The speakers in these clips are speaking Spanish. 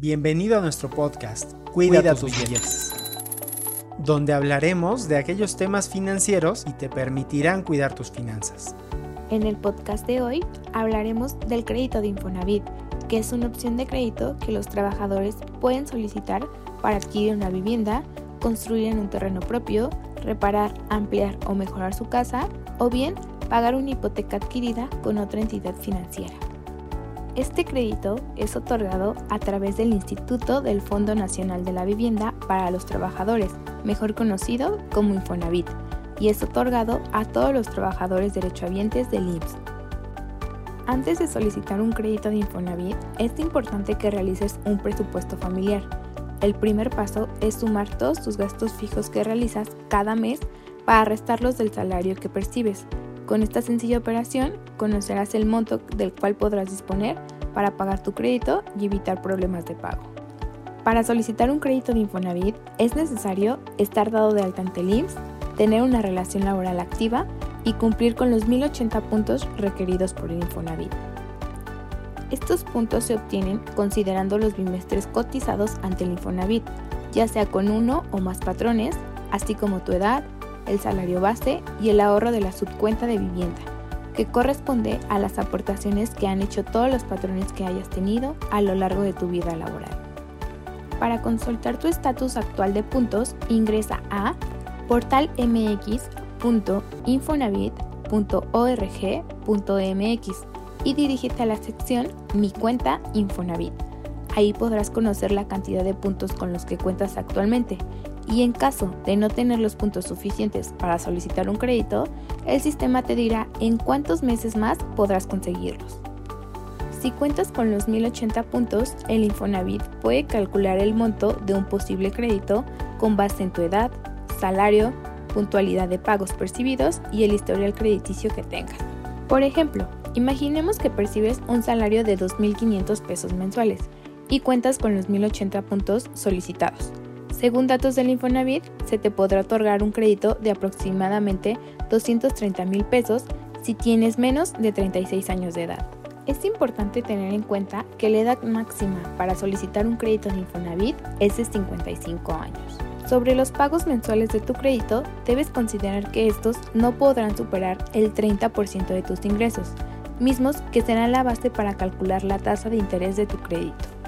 Bienvenido a nuestro podcast Cuida, tus billetes, donde hablaremos de aquellos temas financieros y te permitirán cuidar tus finanzas. En el podcast de hoy hablaremos del crédito de Infonavit, que es una opción de crédito que los trabajadores pueden solicitar para adquirir una vivienda, construir en un terreno propio, reparar, ampliar o mejorar su casa o bien pagar una hipoteca adquirida con otra entidad financiera. Este crédito es otorgado a través del Instituto del Fondo Nacional de la Vivienda para los Trabajadores, mejor conocido como Infonavit, y es otorgado a todos los trabajadores derechohabientes del IMSS. Antes de solicitar un crédito de Infonavit, es importante que realices un presupuesto familiar. El primer paso es sumar todos tus gastos fijos que realizas cada mes para restarlos del salario que percibes. Con esta sencilla operación conocerás el monto del cual podrás disponer para pagar tu crédito y evitar problemas de pago. Para solicitar un crédito de Infonavit es necesario estar dado de alta ante el tener una relación laboral activa y cumplir con los 1080 puntos requeridos por el Infonavit. Estos puntos se obtienen considerando los bimestres cotizados ante el Infonavit, ya sea con uno o más patrones, así como tu edad, el salario base y el ahorro de la subcuenta de vivienda, que corresponde a las aportaciones que han hecho todos los patrones que hayas tenido a lo largo de tu vida laboral. Para consultar tu estatus actual de puntos, ingresa a portalmx.infonavit.org.mx y dirígete a la sección Mi cuenta Infonavit. Ahí podrás conocer la cantidad de puntos con los que cuentas actualmente y en caso de no tener los puntos suficientes para solicitar un crédito, el sistema te dirá en cuántos meses más podrás conseguirlos. Si cuentas con los 1080 puntos, el Infonavit puede calcular el monto de un posible crédito con base en tu edad, salario, puntualidad de pagos percibidos y el historial crediticio que tengas. Por ejemplo, imaginemos que percibes un salario de 2.500 pesos mensuales y cuentas con los 1080 puntos solicitados. Según datos del Infonavit, se te podrá otorgar un crédito de aproximadamente 230 mil pesos si tienes menos de 36 años de edad. Es importante tener en cuenta que la edad máxima para solicitar un crédito de Infonavit es de 55 años. Sobre los pagos mensuales de tu crédito, debes considerar que estos no podrán superar el 30% de tus ingresos, mismos que serán la base para calcular la tasa de interés de tu crédito.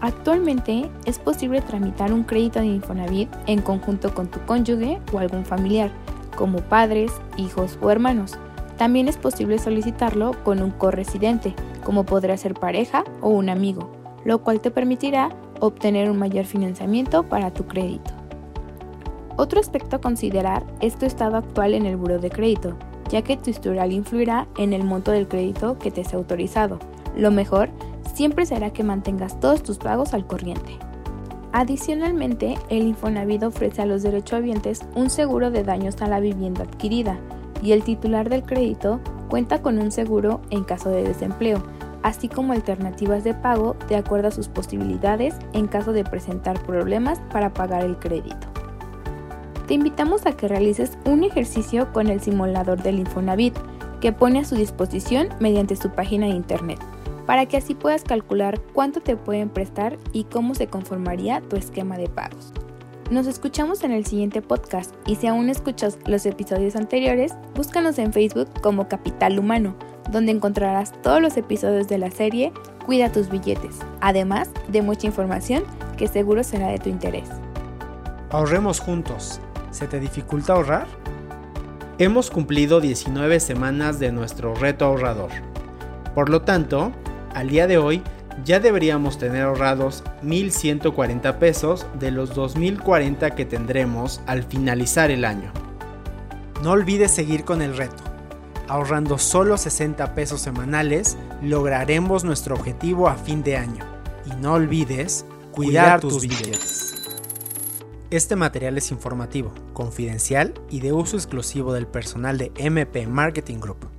Actualmente es posible tramitar un crédito de Infonavit en conjunto con tu cónyuge o algún familiar, como padres, hijos o hermanos. También es posible solicitarlo con un corresidente, como podrá ser pareja o un amigo, lo cual te permitirá obtener un mayor financiamiento para tu crédito. Otro aspecto a considerar es tu estado actual en el buro de crédito, ya que tu historial influirá en el monto del crédito que te sea autorizado. Lo mejor siempre será que mantengas todos tus pagos al corriente. Adicionalmente, el Infonavit ofrece a los derechohabientes un seguro de daños a la vivienda adquirida y el titular del crédito cuenta con un seguro en caso de desempleo, así como alternativas de pago de acuerdo a sus posibilidades en caso de presentar problemas para pagar el crédito. Te invitamos a que realices un ejercicio con el simulador del Infonavit que pone a su disposición mediante su página de internet para que así puedas calcular cuánto te pueden prestar y cómo se conformaría tu esquema de pagos. Nos escuchamos en el siguiente podcast y si aún escuchas los episodios anteriores, búscanos en Facebook como Capital Humano, donde encontrarás todos los episodios de la serie Cuida tus billetes, además de mucha información que seguro será de tu interés. Ahorremos juntos. ¿Se te dificulta ahorrar? Hemos cumplido 19 semanas de nuestro reto ahorrador. Por lo tanto, al día de hoy ya deberíamos tener ahorrados 1.140 pesos de los 2.040 que tendremos al finalizar el año. No olvides seguir con el reto. Ahorrando solo 60 pesos semanales, lograremos nuestro objetivo a fin de año. Y no olvides cuidar, tus billetes. Este material es informativo, confidencial y de uso exclusivo del personal de MP Marketing Group.